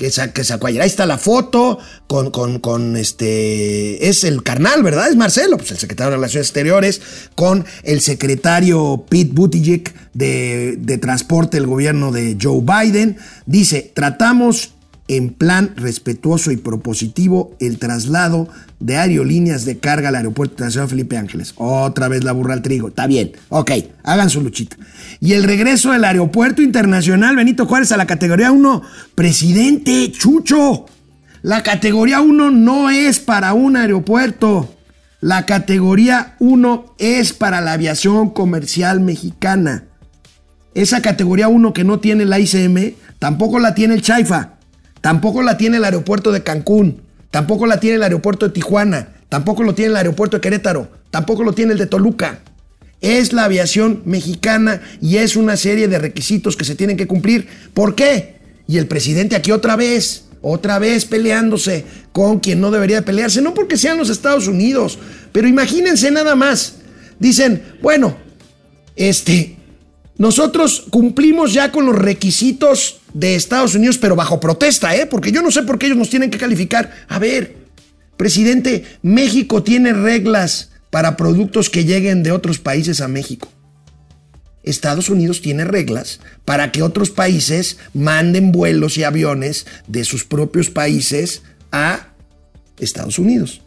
que, que sacó ayer. Ahí está la foto con este. Es el carnal, ¿verdad? Es Marcelo, pues el secretario de Relaciones Exteriores, con el secretario Pete Buttigieg de, de Transporte del gobierno de Joe Biden. Dice: Tratamos en plan respetuoso y propositivo el traslado de aerolíneas de carga al aeropuerto internacional Felipe Ángeles. Otra vez la burra al trigo. Está bien. Ok, hagan su luchita. Y el regreso del aeropuerto internacional Benito Juárez a la categoría 1. Presidente Chucho. La categoría 1 no es para un aeropuerto. La categoría 1 es para la aviación comercial mexicana. Esa categoría 1 que no tiene la ICM, tampoco la tiene el Chaifa, tampoco la tiene el aeropuerto de Cancún, tampoco la tiene el aeropuerto de Tijuana, tampoco lo tiene el aeropuerto de Querétaro, tampoco lo tiene el de Toluca. Es la aviación mexicana y es una serie de requisitos que se tienen que cumplir. ¿Por qué? Y el presidente aquí otra vez, otra vez peleándose con quien no debería pelearse, no porque sean los Estados Unidos, pero imagínense nada más. Dicen, bueno, este, nosotros cumplimos ya con los requisitos de Estados Unidos, pero bajo protesta, ¿eh? Porque yo no sé por qué ellos nos tienen que calificar. A ver, presidente, México tiene reglas para productos que lleguen de otros países a México. Estados Unidos tiene reglas para que otros países manden vuelos y aviones de sus propios países a Estados Unidos.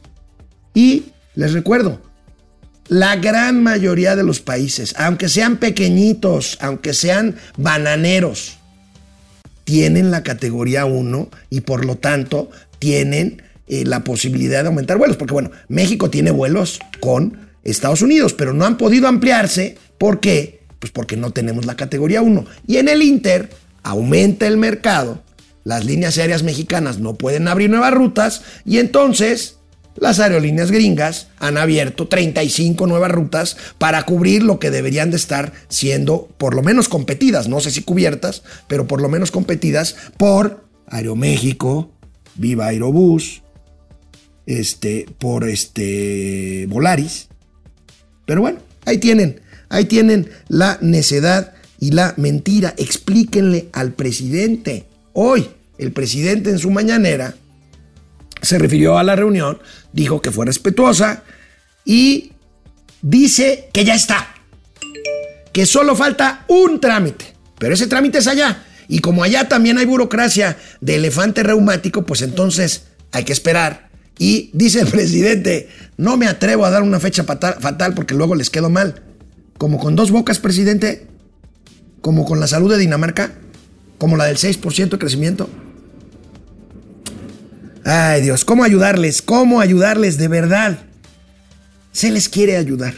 Y les recuerdo, la gran mayoría de los países, aunque sean pequeñitos, aunque sean bananeros, tienen la categoría 1 y por lo tanto tienen eh, la posibilidad de aumentar vuelos. Porque bueno, México tiene vuelos con Estados Unidos, pero no han podido ampliarse. ¿Por qué? Pues porque no tenemos la categoría 1. Y en el Inter aumenta el mercado, las líneas aéreas mexicanas no pueden abrir nuevas rutas y entonces las aerolíneas gringas han abierto 35 nuevas rutas para cubrir lo que deberían de estar siendo por lo menos competidas, no sé si cubiertas, pero por lo menos competidas por Aeroméxico, Viva Aerobús, este, por este Volaris. Pero bueno, ahí tienen, ahí tienen la necedad y la mentira. Explíquenle al presidente. Hoy, el presidente en su mañanera se refirió a la reunión, dijo que fue respetuosa y dice que ya está, que solo falta un trámite, pero ese trámite es allá. Y como allá también hay burocracia de elefante reumático, pues entonces hay que esperar. Y dice el presidente, no me atrevo a dar una fecha fatal, porque luego les quedo mal. Como con dos bocas, presidente, como con la salud de Dinamarca, como la del 6% de crecimiento. Ay Dios, ¿cómo ayudarles? ¿Cómo ayudarles de verdad? Se les quiere ayudar.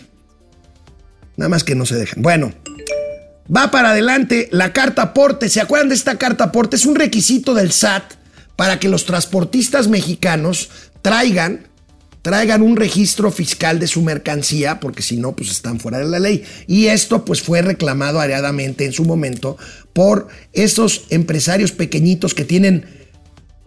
Nada más que no se dejan. Bueno, va para adelante la carta aporte. ¿Se acuerdan de esta carta aporte? Es un requisito del SAT para que los transportistas mexicanos traigan traigan un registro fiscal de su mercancía, porque si no, pues están fuera de la ley. Y esto pues fue reclamado areadamente en su momento por esos empresarios pequeñitos que tienen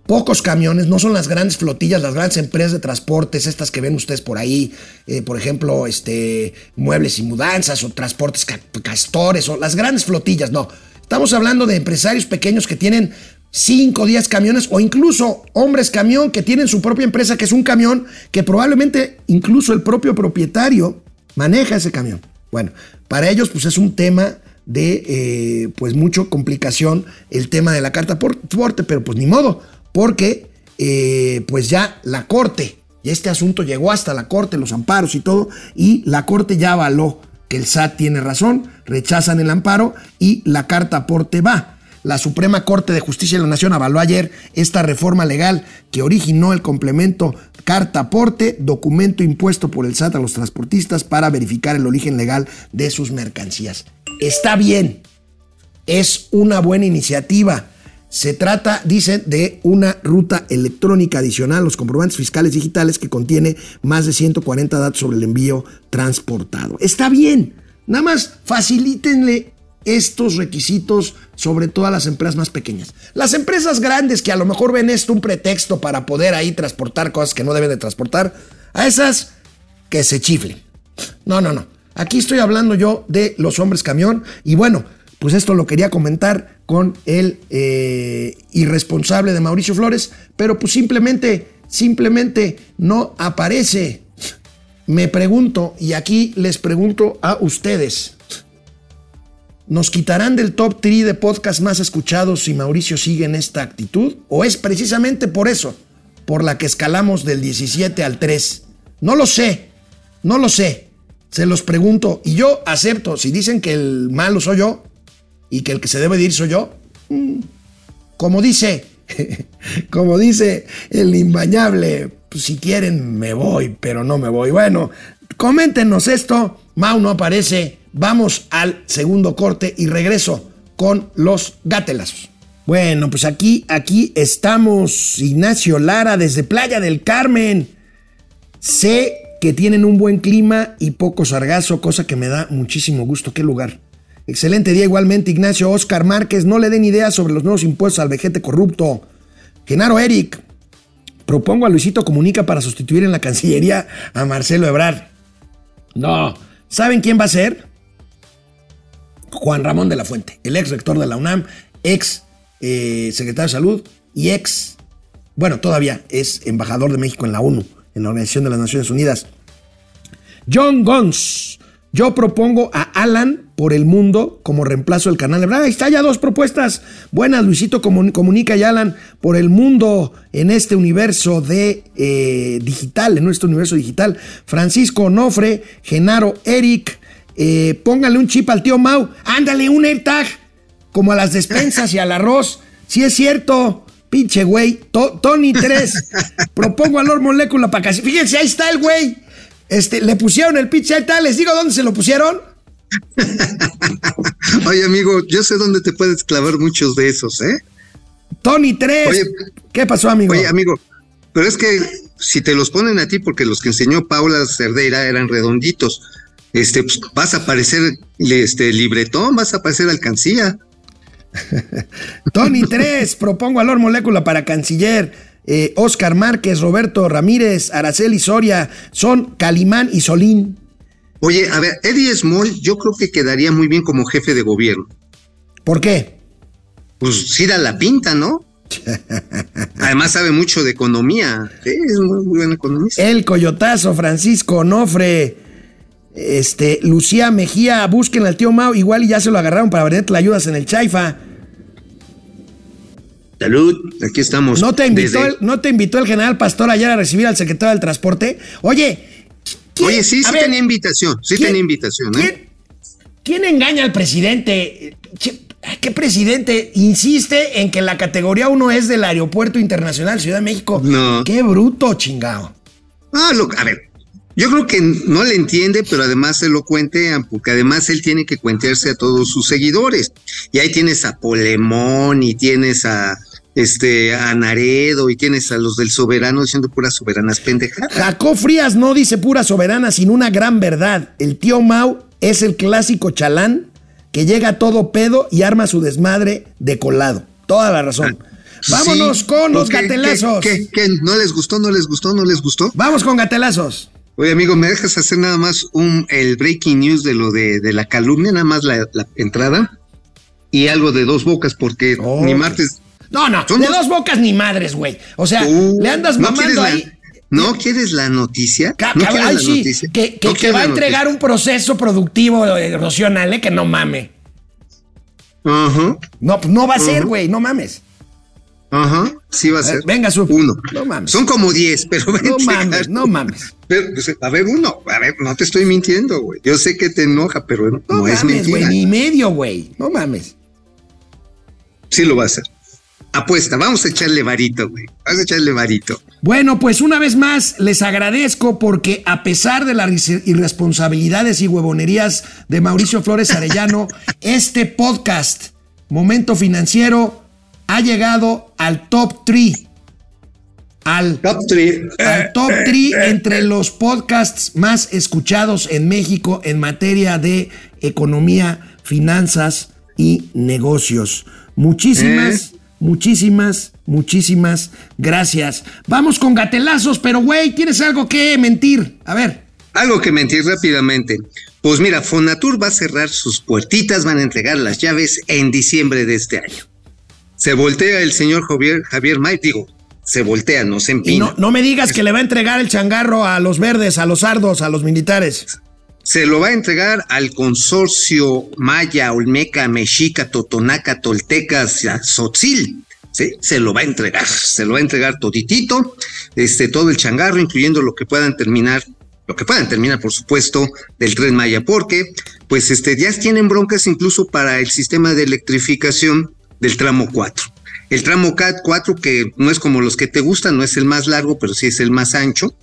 pocos camiones, no son las grandes flotillas, las grandes empresas de transportes, estas que ven ustedes por ahí, eh, por ejemplo, este, muebles y mudanzas o transportes ca- castores o las grandes flotillas, no. Estamos hablando de empresarios pequeños que tienen 5 o 10 camiones o incluso hombres camión que tienen su propia empresa que es un camión que probablemente incluso el propio propietario maneja ese camión. Bueno, para ellos pues es un tema de eh, pues mucho complicación el tema de la carta por porte, pero pues ni modo, porque eh, pues ya la corte, y este asunto llegó hasta la corte, los amparos y todo, y la corte ya avaló que el SAT tiene razón, rechazan el amparo y la carta aporte va. La Suprema Corte de Justicia de la Nación avaló ayer esta reforma legal que originó el complemento carta aporte, documento impuesto por el SAT a los transportistas para verificar el origen legal de sus mercancías. Está bien, es una buena iniciativa. Se trata, dicen, de una ruta electrónica adicional a los comprobantes fiscales digitales que contiene más de 140 datos sobre el envío transportado. Está bien, nada más facilítenle estos requisitos sobre todas las empresas más pequeñas. Las empresas grandes que a lo mejor ven esto un pretexto para poder ahí transportar cosas que no deben de transportar, a esas que se chiflen. No, no, no. Aquí estoy hablando yo de los hombres camión y bueno, pues esto lo quería comentar con el eh, irresponsable de Mauricio Flores, pero pues simplemente, simplemente no aparece. Me pregunto, y aquí les pregunto a ustedes, ¿nos quitarán del top 3 de podcast más escuchados si Mauricio sigue en esta actitud? ¿O es precisamente por eso, por la que escalamos del 17 al 3? No lo sé, no lo sé. Se los pregunto y yo acepto. Si dicen que el malo soy yo, y que el que se debe de ir soy yo. Como dice, como dice el imbañable, pues si quieren me voy, pero no me voy. Bueno, coméntenos esto. Mau no aparece. Vamos al segundo corte y regreso con los gatelazos. Bueno, pues aquí, aquí estamos, Ignacio Lara, desde Playa del Carmen. Sé que tienen un buen clima y poco sargazo, cosa que me da muchísimo gusto. ¿Qué lugar? Excelente día igualmente, Ignacio Oscar Márquez. No le den ideas sobre los nuevos impuestos al vejete corrupto. Genaro Eric. Propongo a Luisito Comunica para sustituir en la Cancillería a Marcelo Ebrard. No. ¿Saben quién va a ser? Juan Ramón de la Fuente, el ex rector de la UNAM, ex eh, secretario de Salud y ex, bueno, todavía es embajador de México en la ONU, en la Organización de las Naciones Unidas. John Gons. Yo propongo a Alan por el mundo como reemplazo del canal de Ahí está ya dos propuestas. Buenas, Luisito comunica y Alan por el mundo en este universo de eh, digital, en nuestro universo digital. Francisco Onofre, Genaro Eric, eh, póngale un chip al tío Mau. Ándale, un AirTag, como a las despensas y al arroz. Si es cierto. Pinche güey. Tony 3. Propongo Lord Molécula para casi. Fíjense, ahí está el güey. Este, le pusieron el pitch tal, les digo dónde se lo pusieron. Oye, amigo, yo sé dónde te puedes clavar muchos de esos, ¿eh? Tony 3. ¿Qué pasó, amigo? Oye, amigo, pero es que si te los ponen a ti, porque los que enseñó Paula Cerdeira eran redonditos, este, pues, vas a parecer este, libretón, vas a parecer alcancía. Tony 3, propongo a Lord Molécula para canciller. Eh, Oscar Márquez, Roberto Ramírez, Araceli Soria, son Calimán y Solín. Oye, a ver, Eddie Small yo creo que quedaría muy bien como jefe de gobierno. ¿Por qué? Pues sí da la pinta, ¿no? Además sabe mucho de economía. Sí, es muy, muy buen economista. El Coyotazo, Francisco Onofre, este, Lucía Mejía, busquen al tío Mao, igual y ya se lo agarraron para venir la ayudas en el Chaifa. Salud, aquí estamos. ¿No te, invitó el, ¿No te invitó el general Pastor ayer a recibir al secretario del Transporte? Oye. Oye, sí, sí tenía invitación. Sí tenía invitación. ¿eh? ¿quién, engaña al presidente? ¿Qué presidente insiste en que la categoría 1 es del Aeropuerto Internacional Ciudad de México? No. Qué bruto, chingado. Ah, lo, a ver, yo creo que no le entiende, pero además se lo cuentean, porque además él tiene que cuentearse a todos sus seguidores. Y ahí tienes a Polemón y tienes a este, a Naredo y tienes a los del soberano diciendo puras soberanas pendejadas. Jacob Frías no dice pura soberana, sino una gran verdad. El tío Mau es el clásico chalán que llega todo pedo y arma su desmadre de colado. Toda la razón. Ah, Vámonos con los gatelazos. ¿qué, no les gustó? ¿No les gustó? ¿No les gustó? Vamos con gatelazos. Oye, amigo, ¿me dejas hacer nada más un, el breaking news de lo de, la calumnia, nada más la, entrada? Y algo de dos bocas, porque oh. ni martes, no, no, de dos bocas ni madres, güey. O sea, uh, le andas mamando ahí. ¿No quieres la noticia? ¿No quieres la noticia? Que, que, va a entregar un proceso productivo erosional, ¿eh? Que no mame. Ajá. No, pues no va a ser, güey, no mames. Ajá, sí va a, ser. Venga, su. Uno. No mames. Son como diez, pero No mames, no mames. Pero, pues, a ver, uno. A ver, no te estoy mintiendo, güey. Yo sé que te enoja, pero no, no es mentira. ni medio, güey. No mames. Sí lo va a hacer. Apuesta, vamos a echarle varito, güey. Vamos a echarle varito. Bueno, pues una vez más les agradezco porque a pesar de las irresponsabilidades y huevonerías de Mauricio Flores Arellano, este podcast, Momento Financiero, ha llegado al top 3. Al top 3. Al top 3 entre los podcasts más escuchados en México en materia de economía, finanzas y negocios. Muchísimas, ¿Eh? Muchísimas, muchísimas gracias. Vamos con gatelazos, pero güey, tienes algo que mentir. A ver. Algo que mentir rápidamente. Pues mira, Fonatur va a cerrar sus puertitas, van a entregar las llaves en diciembre de este año. Se voltea el señor Javier, Javier May, digo, se voltea, no se empina. no, no me digas que le va a entregar el changarro a los verdes, a los sardos, a los militares se lo va a entregar al consorcio Maya, Olmeca, Mexica, Totonaca, Toltecas, Sotzil. ¿sí? Se lo va a entregar, se lo va a entregar toditito, este, todo el changarro, incluyendo lo que puedan terminar, lo que puedan terminar, por supuesto, del tren Maya, porque pues este, ya tienen broncas incluso para el sistema de electrificación del tramo 4. El tramo CAT 4, que no es como los que te gustan, no es el más largo, pero sí es el más ancho.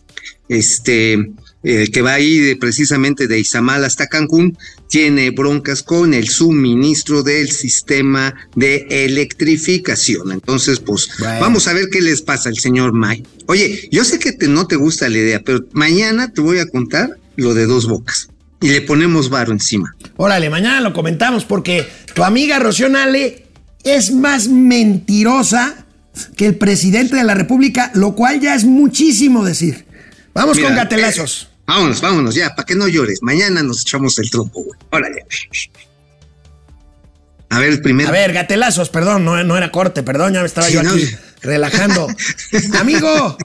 Este, el que va ahí de, precisamente de Izamal hasta Cancún, tiene broncas con el suministro del sistema de electrificación. Entonces, pues vamos a ver qué les pasa al señor May. Oye, yo sé que te, no te gusta la idea, pero mañana te voy a contar lo de dos bocas y le ponemos varo encima. Órale, mañana lo comentamos porque tu amiga Rocío Nale es más mentirosa que el presidente de la República, lo cual ya es muchísimo decir. Vamos con gatelazos. Vámonos, vámonos, ya, para que no llores. Mañana nos echamos el trompo, güey. Órale. A ver, el primero. A ver, gatelazos, perdón, no, no era corte, perdón, ya me estaba yo aquí relajando. amigo,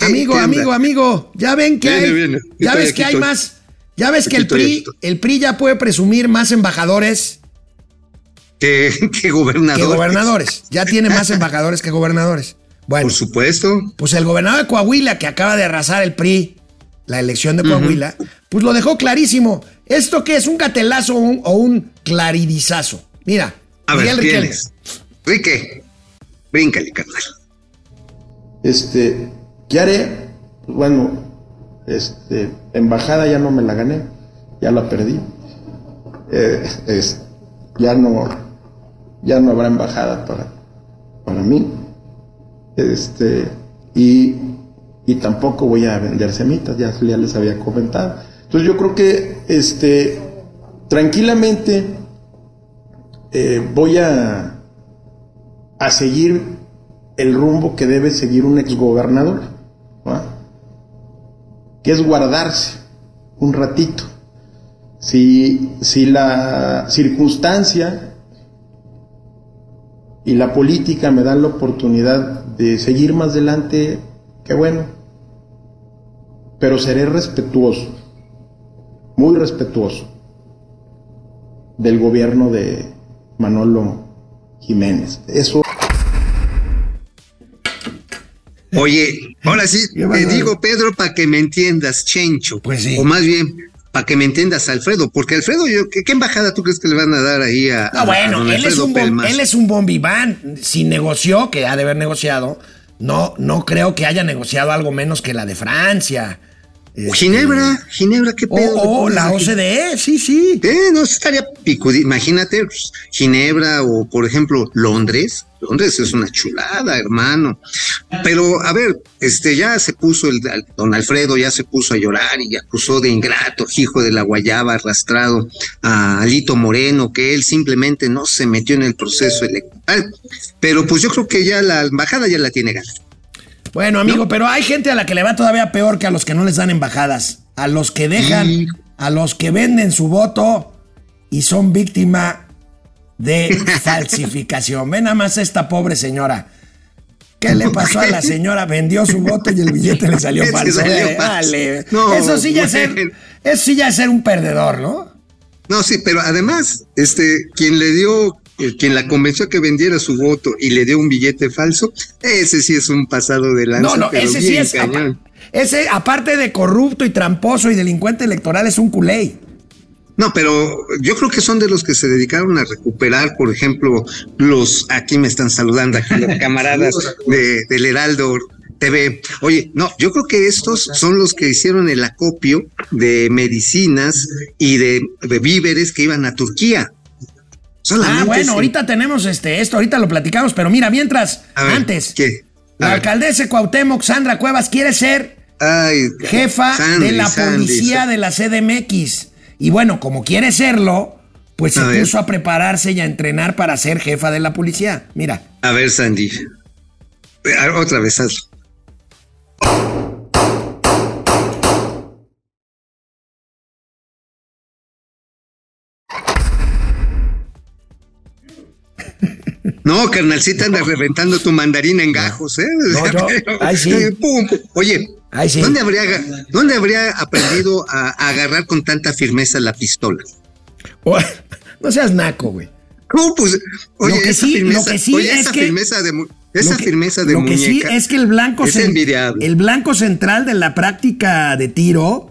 amigo, amigo, amigo, ya ven que hay, ya ves que hay más, ya ves que el PRI, el PRI ya puede presumir más embajadores que, que gobernadores. Que gobernadores, ya tiene más embajadores que gobernadores. Bueno, por supuesto. Pues el gobernador de Coahuila que acaba de arrasar el PRI la elección de Coahuila, pues lo dejó clarísimo. ¿Esto qué es? ¿Un gatelazo o un, claridizazo? Mira, A Miguel ver, Riquelme. Rique, bríncale, carnal. Este, ¿qué haré? Pues bueno, este, embajada ya no me la gané, ya la perdí. Eh, es, ya no, ya no habrá embajada para, para mí. Este, y y tampoco voy a vender semitas, ya, les había comentado. Entonces yo creo que este, tranquilamente eh, voy a, a seguir el rumbo que debe seguir un exgobernador, que es guardarse un ratito. Si, si la circunstancia y la política me dan la oportunidad de seguir más adelante, qué bueno pero seré respetuoso, muy respetuoso del gobierno de Manolo Jiménez. Eso. Oye, ahora sí, te digo, Pedro, para que me entiendas, Chencho. Pues sí. O más bien, para que me entiendas, Alfredo, porque Alfredo, yo, ¿qué, embajada tú crees que le van a dar ahí a. No, bueno, él, es un él es un bombiván. Si negoció, que ha de haber negociado, no, no creo que haya negociado algo menos que la de Francia. Este, Ginebra, Ginebra, qué pedo. Oh, la OCDE, sí, sí. Eh, no, estaría pico. Imagínate, pues, Ginebra o, por ejemplo, Londres. Londres es una chulada, hermano. Pero, a ver, este, ya se puso el, don Alfredo, ya se puso a llorar y acusó de ingrato, hijo de la guayaba, arrastrado a Alito Moreno, que él simplemente no se metió en el proceso electoral. Pero, pues yo creo que ya la embajada ya la tiene ganada. Bueno, amigo, pero hay gente a la que le va todavía peor que a los que no les dan embajadas. A los que dejan, a los que venden su voto y son víctima de falsificación. Ven nada más esta pobre señora. ¿Qué le pasó a la señora? Vendió su voto y el billete le salió falso. Eh, eso sí ya es ser, eso sí ya es ser un perdedor, ¿no? No, sí, pero además, este, quien le dio quien la convenció que vendiera su voto y le dio un billete falso, ese sí es un pasado de lanza. No, no, ese sí es. ese, aparte de corrupto y tramposo y delincuente electoral, es un culé. No, pero yo creo que son de los que se dedicaron a recuperar, por ejemplo, los, aquí me están saludando, aquí los camaradas de, del Heraldo TV. Oye, no, yo creo que estos son los que hicieron el acopio de medicinas y de, de víveres que iban a Turquía. Solamente Ah, bueno, ahorita tenemos este, esto, ahorita lo platicamos, pero mira, mientras, ver, antes, ¿qué? La alcaldesa de Cuauhtémoc, Sandra Cuevas, quiere ser Ay, jefa Sandy, de la policía Sandy. de la CDMX. Y bueno, como quiere serlo, pues se ver. puso a prepararse y a entrenar para ser jefa de la policía. Mira. A ver, Sandy. Otra vez hazlo. No, carnalcita, anda reventando tu mandarina en gajos, ¿eh? No, ay, sí. Eh, pum. Oye, Ay, sí. ¿dónde, habría, ¿dónde habría aprendido a, a agarrar con tanta firmeza la pistola? No seas naco, güey. ¿Cómo, pues? Oye, Lo que esa sí- firmeza, lo que sí oye, es esa que- firmeza de, esa que- firmeza de Lo que sí muñeca es que el blanco es envidiable. el blanco central de la práctica de tiro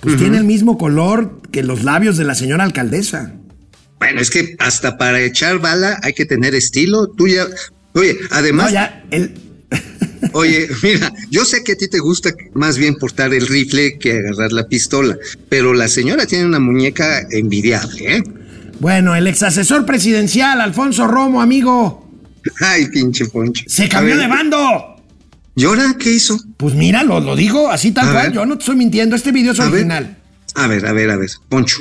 pues tiene el mismo color que los labios de la señora alcaldesa. Bueno, es que hasta para echar bala hay que tener estilo. Tú ya, oye, No, además, ya el oye, mira, yo sé que a ti te gusta más bien portar el rifle que agarrar la pistola, pero la señora tiene una muñeca envidiable, ¿eh? Bueno, el ex asesor presidencial Alfonso Romo, amigo, Ay, pinche poncho. se cambió de bando. ¿Y ahora qué hizo? Pues mira, lo, lo digo así tal A cual. ver. Yo no te estoy mintiendo. Este video es A ver. original. A ver, a ver, a ver, Poncho.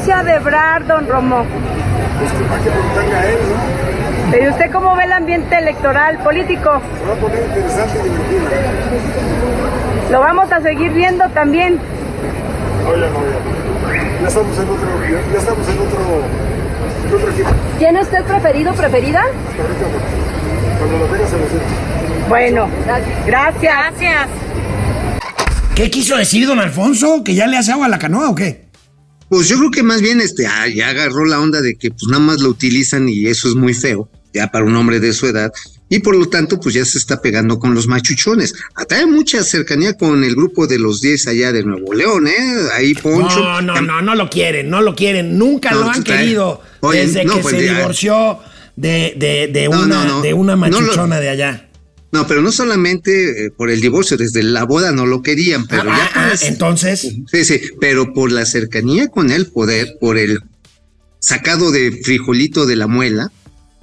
¿Cómo ve la renuncia de Ebrard, don Romo? ¿Y usted cómo ve el ambiente electoral político? Lo vamos a seguir viendo también. No, ya no, ya. Ya estamos en otro, ya, ya estamos en otro, en otro equipo. ¿Tiene usted preferido, preferida? Ahorita, Cuando lo tengas se lo siento. Bueno, gracias. Gracias. ¿Qué quiso decir don Alfonso? ¿Que ya le hace agua a la canoa o qué? Pues yo creo que más bien este, ah, ya agarró la onda de que pues nada más lo utilizan y eso es muy feo, ya para un hombre de su edad, y por lo tanto pues ya se está pegando con los machuchones. Atrae mucha cercanía con el grupo de los 10 allá de Nuevo León, ¿eh? Ahí Poncho. No, no, no, no lo quieren, no lo quieren. Nunca No, lo han trae- querido Oye, desde no, que pues, se divorció de, de, de una, no, de una lo- machuchona de allá. No, pero no solamente eh, por el divorcio, desde la boda no lo querían, pero Ah, ya ah, ah, las- entonces, Sí, sí, pero por la cercanía con el poder, por el sacado de frijolito de la muela,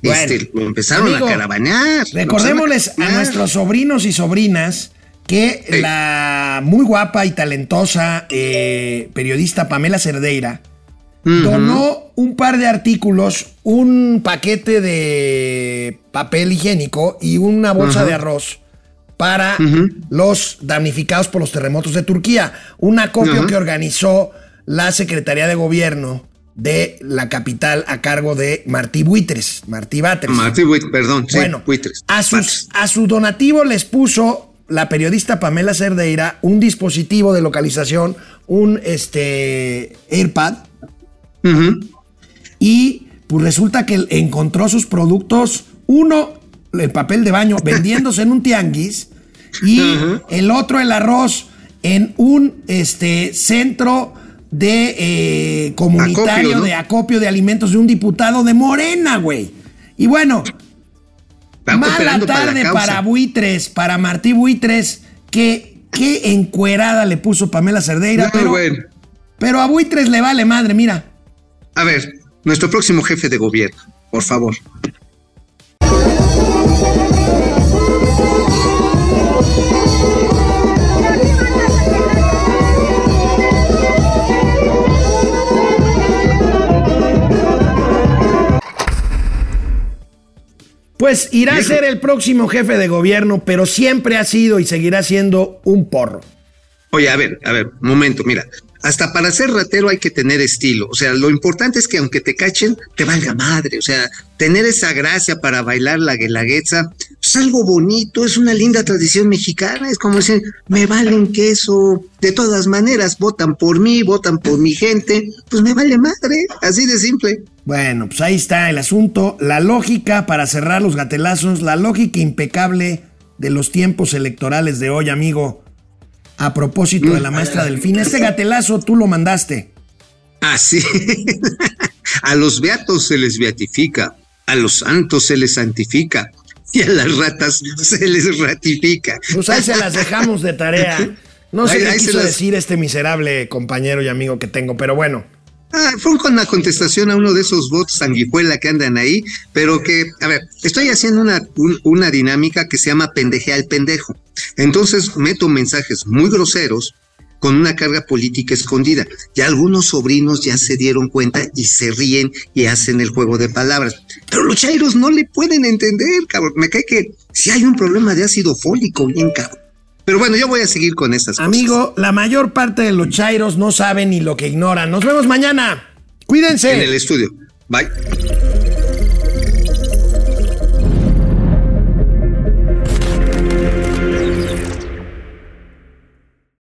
Bueno, este, lo empezaron amigo, a caravanear. lo recordémosles a nuestros sobrinos y sobrinas que la muy guapa y talentosa eh, periodista Pamela Cerdeira Donó un par de artículos, un paquete de papel higiénico y una bolsa de arroz para los damnificados por los terremotos de Turquía. Un acopio que organizó la Secretaría de Gobierno de la capital a cargo de Martí Buitres, Martí Batres. Martí Buit- perdón, sí, Bueno, buitres. a, sus, a su donativo les puso la periodista Pamela Cerdeira un dispositivo de localización, un este, AirPad, Y pues resulta que encontró sus productos, uno, el papel de baño, vendiéndose en un tianguis, y el otro, el arroz, en un este, centro de eh, comunitario Acopio, ¿no? de acopio de alimentos de un diputado de Morena, güey. Y bueno, Mala para tarde para, Buitres, para Martí Buitres, que qué encuerada le puso Pamela Cerdeira, pero, bueno. pero a Buitres le vale madre, mira. A ver, nuestro próximo jefe de gobierno, por favor. Pues irá a ser el próximo jefe de gobierno, pero siempre ha sido y seguirá siendo un porro. Oye, a ver, a ver, un momento, mira. Hasta para ser ratero hay que tener estilo. O sea, lo importante es que aunque te cachen, te valga madre. O sea, tener esa gracia para bailar la guelaguetza es algo bonito, es una linda tradición mexicana. Es como decir, me valen queso. De todas maneras, votan por mí, votan por mi gente. Pues me vale madre, así de simple. Bueno, pues ahí está el asunto. La lógica para cerrar los gatelazos, la lógica impecable de los tiempos electorales de hoy, amigo. A propósito de la maestra Delfina. Este gatelazo tú lo mandaste. Así. a los beatos se les beatifica, a los santos se les santifica y a las ratas se les ratifica. Pues ahí se las dejamos de tarea. No sé Ahí- qué ahí quiso las- decir este miserable compañero y amigo que tengo, pero bueno. Ah, fue con la contestación a uno de esos bots sanguijuela que andan ahí, pero que, a ver, estoy haciendo una, un- una dinámica que se llama pendeje al pendejo. Entonces meto mensajes muy groseros con una carga política escondida. Ya algunos sobrinos ya se dieron cuenta y se ríen y hacen el juego de palabras. Pero los chairos no le pueden entender, cabrón. Me cae que si hay un problema de ácido fólico, bien cabrón. Pero bueno, yo voy a seguir con estas cosas. Amigo, la mayor parte de los chairos no saben ni lo que ignoran. Nos vemos mañana. Cuídense. En el estudio. Bye.